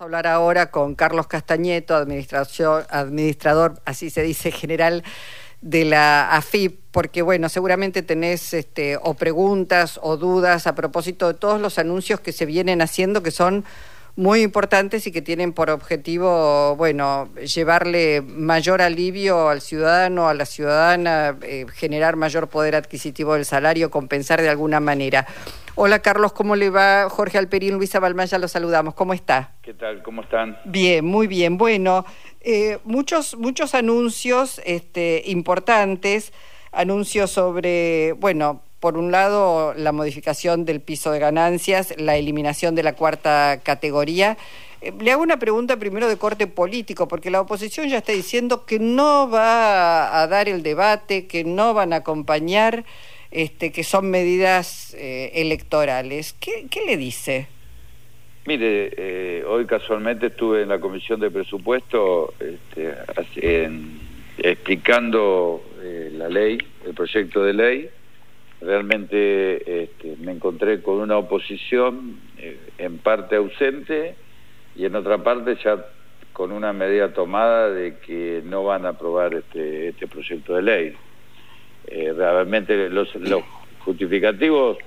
hablar ahora con Carlos Castañeto, administrador, así se dice, general de la AFIP, porque bueno, seguramente tenés este, o preguntas o dudas a propósito de todos los anuncios que se vienen haciendo, que son muy importantes y que tienen por objetivo, bueno, llevarle mayor alivio al ciudadano, a la ciudadana, eh, generar mayor poder adquisitivo del salario, compensar de alguna manera. Hola Carlos, ¿cómo le va? Jorge Alperín, Luisa Balmaya, los saludamos. ¿Cómo está? ¿Qué tal? ¿Cómo están? Bien, muy bien. Bueno, eh, muchos, muchos anuncios este, importantes, anuncios sobre, bueno, por un lado, la modificación del piso de ganancias, la eliminación de la cuarta categoría. Eh, le hago una pregunta primero de corte político, porque la oposición ya está diciendo que no va a dar el debate, que no van a acompañar, este, que son medidas eh, electorales. ¿Qué, le dice? Mire, eh, hoy casualmente estuve en la Comisión de Presupuesto este, explicando la ley, el proyecto de ley, realmente este, me encontré con una oposición eh, en parte ausente y en otra parte ya con una medida tomada de que no van a aprobar este, este proyecto de ley. Eh, realmente los, los justificativos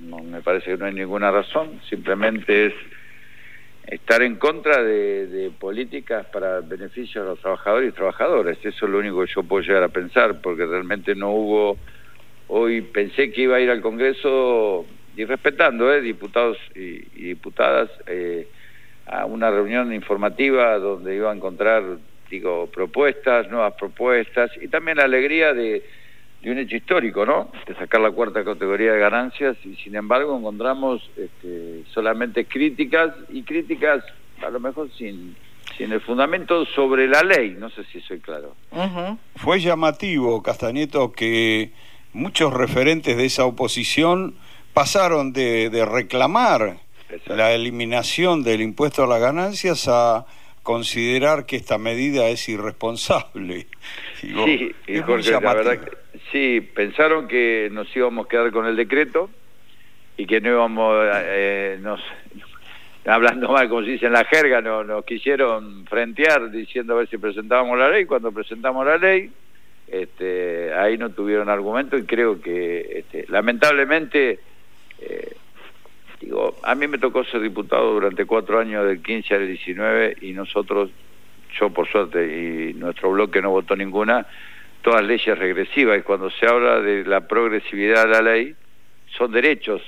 no, me parece que no hay ninguna razón, simplemente es estar en contra de, políticas para beneficio de los trabajadores y trabajadoras. Eso es lo único que yo puedo llegar a pensar, porque realmente no hubo Hoy pensé que iba a ir al Congreso y respetando, eh, diputados y, diputadas, eh, a una reunión informativa donde iba a encontrar, digo, propuestas, nuevas propuestas y también la alegría de, un hecho histórico, ¿no? De sacar la cuarta categoría de ganancias y sin embargo encontramos este, solamente críticas y críticas a lo mejor sin, sin el fundamento sobre la ley, no sé si soy claro. Fue llamativo, Castañeto, que muchos referentes de esa oposición pasaron de, reclamar la eliminación del impuesto a las ganancias a considerar que esta medida es irresponsable. sí, Jorge, la verdad sí, pensaron que nos íbamos a quedar con el decreto y que no íbamos, eh, nos, hablando mal, como se dice en la jerga, no, nos quisieron frentear diciendo a ver si presentábamos la ley. Cuando presentamos la ley, este, ahí no tuvieron argumento y creo que este, lamentablemente eh, digo a mí me tocó ser diputado durante cuatro años del 15 al 19 y nosotros yo por suerte y nuestro bloque no votó ninguna todas leyes regresivas y cuando se habla de la progresividad de la ley son derechos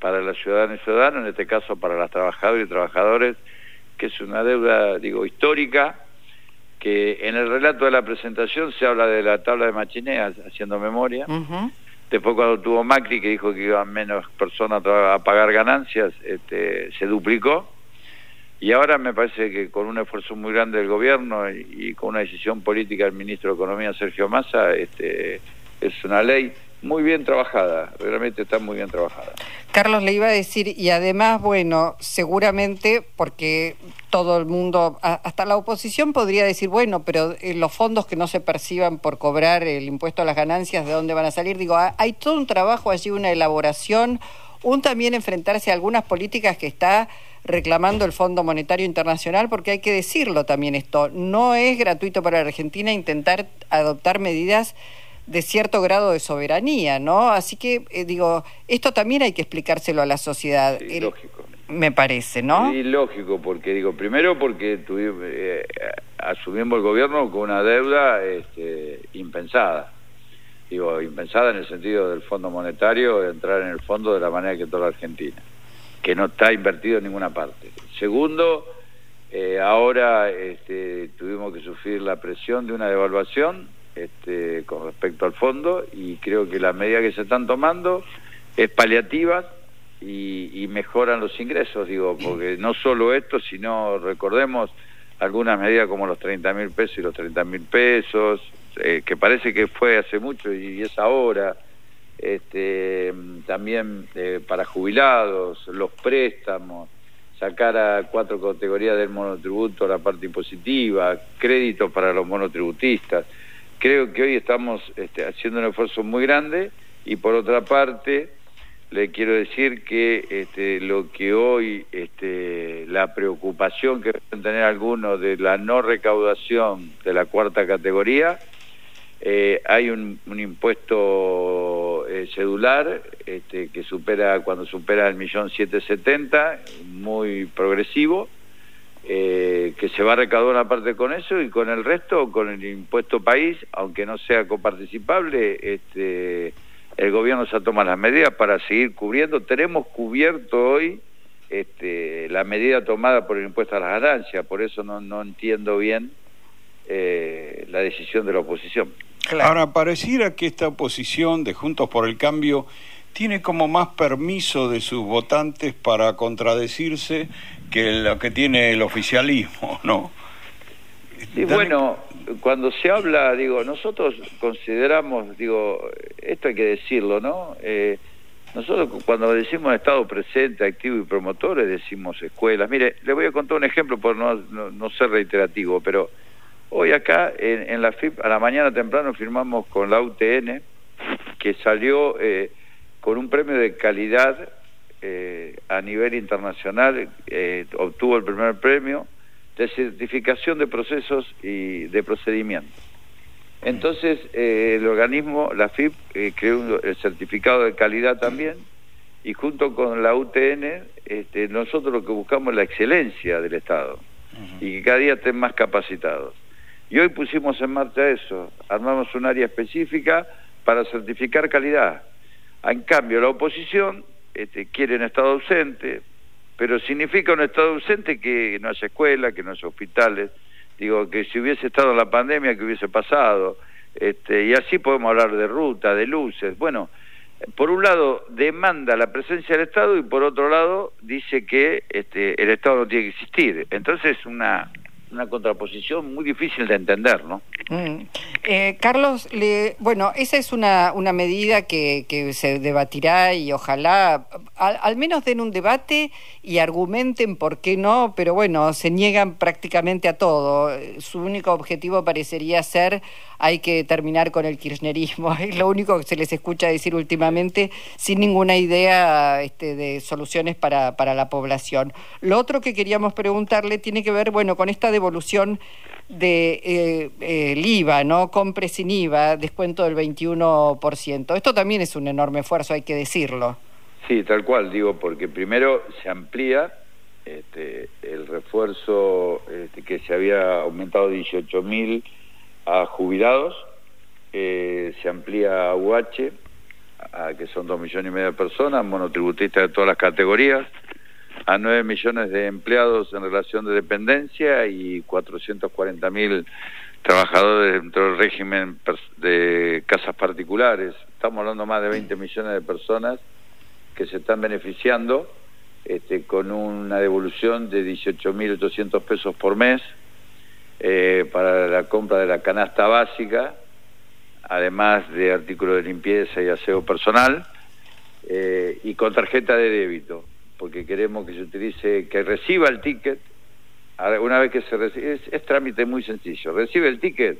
para la ciudadana y ciudadanos en este caso para las trabajadoras y trabajadores que es una deuda digo histórica que en el relato de la presentación se habla de la tabla de machineas, haciendo memoria. Después cuando tuvo Macri, que dijo que iban menos personas a pagar ganancias, este, se duplicó. Y ahora me parece que con un esfuerzo muy grande del gobierno y, con una decisión política del ministro de Economía, Sergio Massa, este, es una ley muy bien trabajada, realmente está muy bien trabajada. Carlos le iba a decir, y además, bueno, seguramente porque todo el mundo, hasta la oposición podría decir, bueno, pero eh, los fondos que no se perciban por cobrar el impuesto a las ganancias, ¿de dónde van a salir? Digo, hay todo un trabajo allí, una elaboración, un también enfrentarse a algunas políticas que está reclamando el Fondo Monetario Internacional, porque hay que decirlo también esto, no es gratuito para la Argentina intentar adoptar medidas de cierto grado de soberanía, ¿no? Así que, eh, digo, esto también hay que explicárselo a la sociedad. lógico. Me parece, ¿no? Sí, lógico, porque, digo, primero porque tuvimos, eh, asumimos el gobierno con una deuda este, impensada. Digo, impensada en el sentido del Fondo Monetario, entrar en el fondo de la manera que toda la Argentina, que no está invertido en ninguna parte. Segundo, eh, ahora este, tuvimos que sufrir la presión de una devaluación este, con respecto al fondo y creo que la medida que se están tomando es paliativa y, mejoran los ingresos, digo, porque no solo esto, sino recordemos algunas medidas como los 30 mil pesos y los 30 mil pesos, eh, que parece que fue hace mucho y, es ahora, este, también eh, para jubilados, los préstamos, sacar a cuatro categorías del monotributo la parte impositiva, créditos para los monotributistas. Creo que hoy estamos este, haciendo un esfuerzo muy grande y por otra parte le quiero decir que este, lo que hoy, la preocupación que pueden tener algunos de la no recaudación de la cuarta categoría, eh, hay un, impuesto eh, cedular este, que supera, cuando supera el millón siete setenta, muy progresivo, eh, que se va a recaudar una con eso y con el resto, con el impuesto país, aunque no sea coparticipable, este, el gobierno se toma las medidas para seguir cubriendo. Tenemos cubierto hoy este, la medida tomada por el impuesto a las ganancias, por eso no, no entiendo bien eh, la decisión de la oposición. Ahora, pareciera que esta oposición de Juntos por el Cambio tiene como más permiso de sus votantes para contradecirse que lo que tiene el oficialismo, ¿no? Y bueno, cuando se habla, digo, nosotros consideramos, digo, esto hay que decirlo, ¿no? Eh, nosotros cuando decimos Estado presente, activo y promotores, decimos escuelas. Mire, le voy a contar un ejemplo por no, no, ser reiterativo, pero hoy acá en, la FIP, a la mañana temprano firmamos con la UTN, que salió eh, con un premio de calidad eh, a nivel internacional, obtuvo el primer premio de certificación de procesos y de procedimientos. Entonces, eh, el organismo, la FIP, eh, creó el certificado de calidad también, y junto con la UTN, este, nosotros lo que buscamos es la excelencia del Estado, y que cada día estén más capacitados. Y hoy pusimos en marcha eso, armamos un área específica para certificar calidad. En cambio, la oposición este, quiere un Estado ausente, pero significa un Estado ausente que no haya escuela, que no haya hospitales, digo que si hubiese estado la pandemia, que hubiese pasado, este, y así podemos hablar de ruta, de luces, bueno, por un lado demanda la presencia del Estado y por otro lado dice que este, el Estado no tiene que existir, entonces una una contraposición muy difícil de entender, ¿no? Mm. Eh, Carlos, le, bueno, esa es una, una medida que, que se debatirá y ojalá al, menos den un debate y argumenten por qué no, pero bueno, se niegan prácticamente a todo. Su único objetivo parecería ser hay que terminar con el kirchnerismo. Es lo único que se les escucha decir últimamente sin ninguna idea este, de soluciones para, para la población. Lo otro que queríamos preguntarle tiene que ver, bueno, con esta devolución de eh, IVA, ¿no? Compre sin IVA, descuento del 21%. Esto también es un enorme esfuerzo, hay que decirlo. Sí, tal cual, digo, porque primero se amplía este, el refuerzo este, que se había aumentado 18 mil a jubilados, eh, se amplía a UH, a, que son dos millones y medio de personas, monotributistas de todas las categorías, a nueve millones de empleados en relación de dependencia y 440 mil trabajadores dentro del régimen de casas particulares. Estamos hablando más de 20 millones de personas que se están beneficiando este, con una devolución de 18.800 pesos por mes, eh, para la compra de la canasta básica, además de artículos de limpieza y aseo personal, eh, y con tarjeta de débito, porque queremos que se utilice, que reciba el ticket, una vez que se recibe, es, trámite muy sencillo, recibe el ticket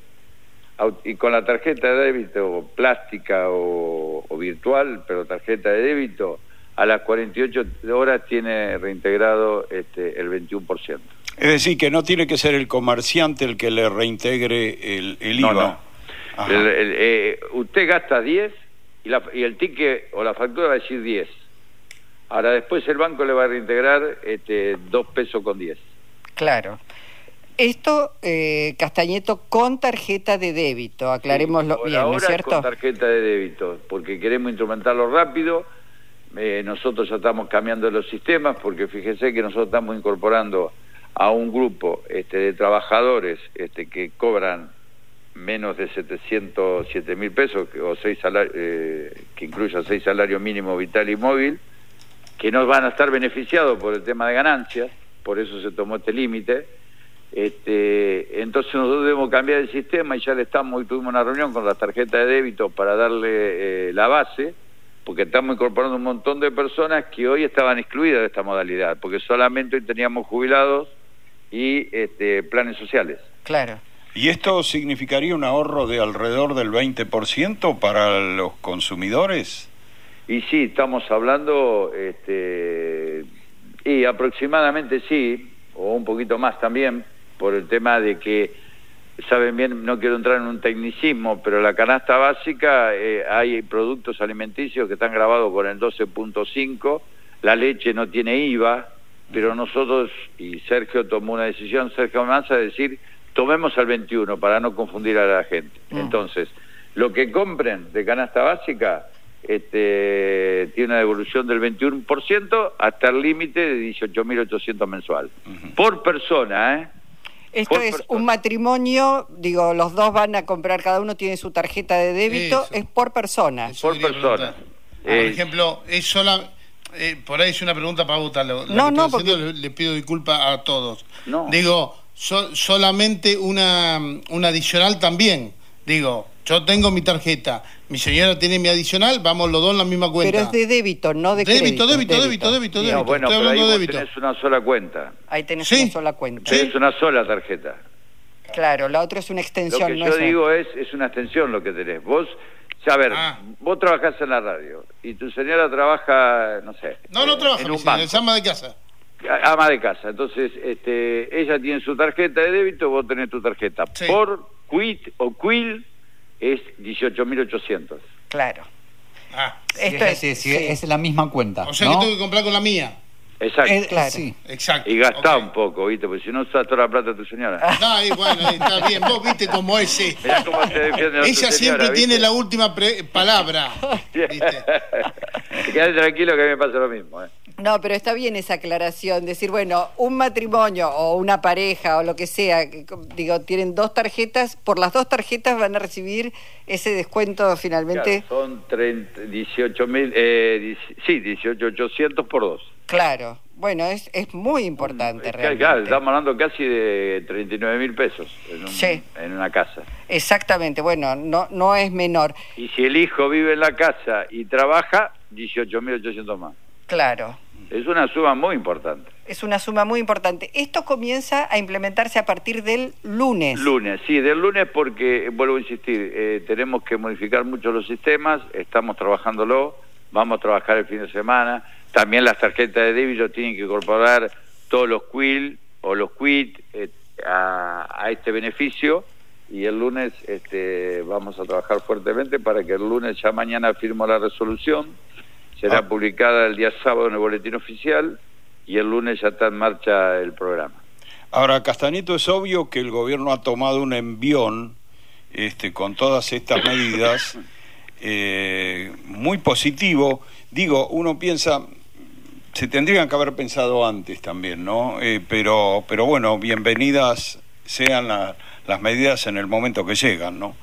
y con la tarjeta de débito plástica o, o virtual, pero tarjeta de débito, a las 48 horas tiene reintegrado este, el 21%. Es decir, que no tiene que ser el comerciante el que le reintegre el, IVA. No, eh, usted gasta 10 y, y, el ticket o la factura va a decir 10. Ahora después el banco le va a reintegrar este, 2 pesos con 10. Claro. Esto, eh, Castañeto, con tarjeta de débito, aclarémoslo bien, ¿no es cierto? con tarjeta de débito, porque queremos instrumentarlo rápido. Eh, nosotros ya estamos cambiando los sistemas, porque fíjese que nosotros estamos incorporando a un grupo este, de trabajadores este, que cobran menos de 707 mil pesos o seis eh, que incluya seis salarios mínimos vital y móvil, que no van a estar beneficiados por el tema de ganancias, por eso se tomó este límite. Este, entonces nosotros debemos cambiar el sistema y ya le estamos, hoy tuvimos una reunión con la tarjeta de débito para darle eh, la base, porque estamos incorporando un montón de personas que hoy estaban excluidas de esta modalidad, porque solamente hoy teníamos jubilados y este, planes sociales. Claro. ¿Y esto significaría un ahorro de alrededor del 20% para los consumidores? Y sí, estamos hablando, este, y aproximadamente sí, o un poquito más también, por el tema de que, saben bien, no quiero entrar en un tecnicismo, pero la canasta básica, eh, hay productos alimenticios que están grabados con el 12.5, la leche no tiene IVA, pero nosotros, y Sergio tomó una decisión, Sergio Manza, de decir, tomemos al 21 para no confundir a la gente. Entonces, lo que compren de canasta básica este, tiene una devolución del 21% hasta el límite de 18.800 mensual. Por persona, ¿eh? Esto es un matrimonio, digo, los dos van a comprar, cada uno tiene su tarjeta de débito, es por persona. por persona. por eh, ejemplo, es sola, eh, por ahí es una pregunta para Buta, no, no, porque... le, pido disculpas a todos. No. Digo, solamente una, una adicional también, digo, yo tengo mi tarjeta, mi señora tiene mi adicional, vamos los dos en la misma cuenta. Pero es de débito, no de débito. Débito, débito, débito, débito. No, bueno, pero ahí débito. tenés una sola cuenta. Ahí tenés una sola cuenta. Es una sola tarjeta. Claro, la otra es una extensión. Lo que yo digo es, es una extensión lo que tenés. Vos, a ver, ah. vos trabajás en la radio y tu señora trabaja, no sé. No, no trabaja, en un señora, es ama de casa. Ama de casa. Entonces, este, ella tiene su tarjeta de débito, vos tenés tu tarjeta. Por quit o quill es 18.800. Claro. Ah, Esto es, es, la misma cuenta. O sea que tengo que comprar con la mía. Exacto. claro. Sí. Exacto. Y gastá un poco, ¿viste? Porque si no usas toda la plata de tu señora. No, y bueno, está bien. Vos viste cómo es. Mirá cómo se defiende Ella siempre tiene la última palabra. ¿viste? Quédate tranquilo que a mí me pasa lo mismo. ¿eh? No, pero está bien esa aclaración, decir, bueno, un matrimonio o una pareja o lo que sea, digo, tienen dos tarjetas, por las dos tarjetas van a recibir ese descuento finalmente. son 18 mil, eh, sí, 18.800 por dos. Claro, bueno, es, es muy importante realmente. Claro, estamos hablando casi de 39 mil pesos en, en una casa. Exactamente, bueno, no, no es menor. Y si el hijo vive en la casa y trabaja, 18.800 más. Claro. Es una suma muy importante. Es una suma muy importante. Esto comienza a implementarse a partir del lunes. Lunes, sí, del lunes porque, vuelvo a insistir, eh, tenemos que modificar mucho los sistemas, estamos trabajándolo, vamos a trabajar el fin de semana. También las tarjetas de débito tienen que incorporar todos los quill o los quit eh, a, a, este beneficio y el lunes este, vamos a trabajar fuertemente para que el lunes ya mañana firmo la resolución será ah. publicada el día sábado en el boletín oficial y el lunes ya está en marcha el programa. Ahora, Castañeto, es obvio que el gobierno ha tomado un envión este, con todas estas medidas eh, muy positivo. Digo, uno piensa, se tendrían que haber pensado antes también, ¿no? Eh, pero, pero bueno, bienvenidas sean las medidas en el momento que llegan, ¿no?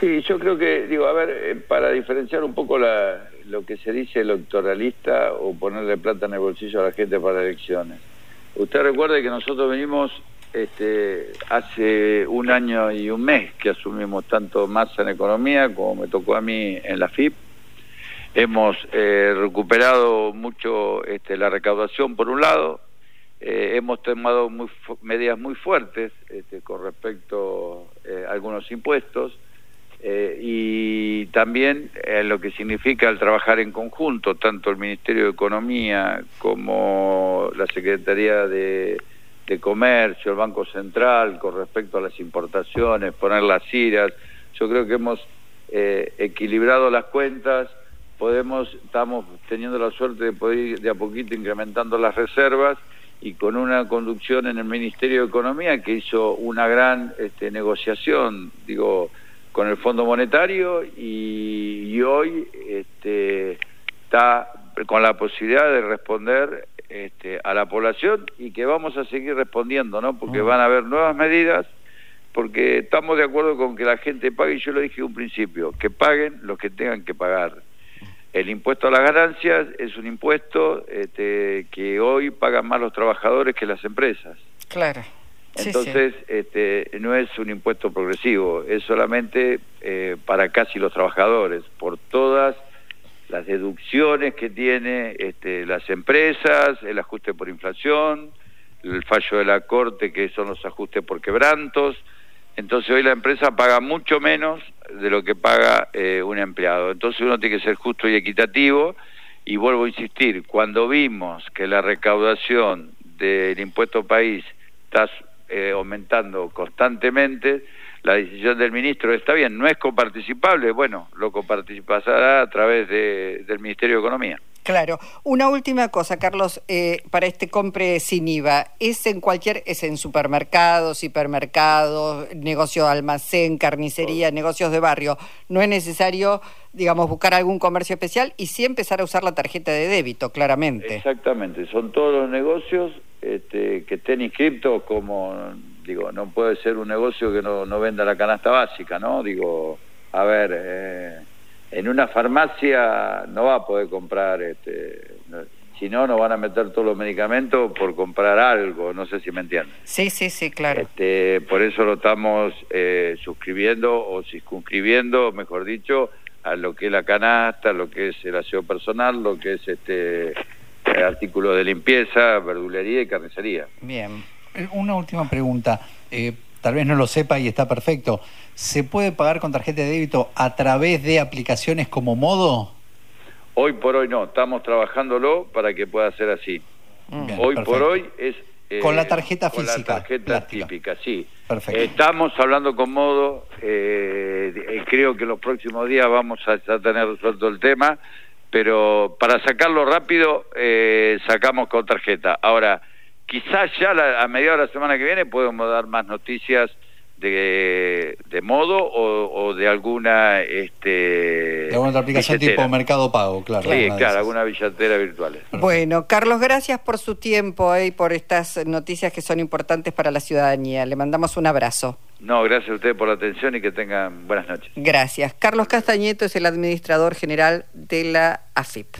Sí, yo creo que, digo, a ver, eh, para diferenciar un poco la, lo que se dice electoralista o ponerle plata en el bolsillo a la gente para elecciones. Usted recuerde que nosotros venimos este, hace un año y un mes que asumimos tanto masa en economía como me tocó a mí en la FIP. Hemos eh, recuperado mucho este, la recaudación por un lado, eh, hemos tomado muy medidas muy fuertes este, con respecto eh, a algunos impuestos eh, y también eh, lo que significa el trabajar en conjunto, tanto el Ministerio de Economía como la Secretaría de, Comercio, el Banco Central, con respecto a las importaciones, poner las iras. Yo creo que hemos eh, equilibrado las cuentas, podemos, estamos teniendo la suerte de poder ir de a poquito incrementando las reservas y con una conducción en el Ministerio de Economía que hizo una gran este, negociación, digo, con el Fondo Monetario y, hoy este, está con la posibilidad de responder este, a la población y que vamos a seguir respondiendo, ¿no? Porque mm. van a haber nuevas medidas, porque estamos de acuerdo con que la gente pague, y yo lo dije en un principio, que paguen los que tengan que pagar. El impuesto a las ganancias es un impuesto este, que hoy pagan más los trabajadores que las empresas. Claro. Entonces, Este, no es un impuesto progresivo, es solamente eh, para casi los trabajadores, por todas las deducciones que tiene este, las empresas, el ajuste por inflación, el fallo de la Corte, que son los ajustes por quebrantos. entonces hoy la empresa paga mucho menos de lo que paga eh, un empleado. Entonces uno tiene que ser justo y equitativo y vuelvo a insistir, cuando vimos que la recaudación del impuesto país está eh, aumentando constantemente, la decisión del ministro está bien, no es coparticipable, bueno, lo coparticipará a través del Ministerio de Economía. Claro. Una última cosa, Carlos, eh, para este compre sin IVA, ¿es en cualquier, es en supermercados, hipermercados, negocio de almacén, carnicería, negocios de barrio? No es necesario, digamos, buscar algún comercio especial y sí empezar a usar la tarjeta de débito, claramente. Exactamente, son todos los negocios este, que estén inscritos como, digo, no puede ser un negocio que no, no venda la canasta básica, ¿no? Digo, a ver... Eh, en una farmacia no va a poder comprar, este, si no, nos van a meter todos los medicamentos por comprar algo, no sé si me entienden. Sí, sí, sí, claro. Este, por eso lo estamos eh, suscribiendo o circunscribiendo, mejor dicho, a lo que es la canasta, lo que es el aseo personal, lo que es este eh, artículo de limpieza, verdulería y carnicería. Bien. Una última pregunta. Eh, tal vez no lo sepa y está perfecto. ¿Se puede pagar con tarjeta de débito a través de aplicaciones como Modo? Hoy por hoy no, estamos trabajándolo para que pueda ser así. Mm. hoy por hoy es... Eh, con la tarjeta física. Con la tarjeta típica, sí. Perfecto. estamos hablando con Modo, eh, eh, creo que los próximos días vamos a, tener resuelto el tema, pero para sacarlo rápido sacamos con tarjeta. Ahora, quizás ya a mediados de la semana que viene podemos dar más noticias de, de modo o, de alguna este de alguna otra aplicación tipo Mercado Pago, claro. Sí, claro, alguna billetera virtual. Bueno, Carlos, gracias por su tiempo y por estas noticias que son importantes para la ciudadanía. Le mandamos un abrazo. No, gracias a ustedes por la atención y que tengan buenas noches. Gracias. Carlos Castañeto es el administrador general de la AFIP.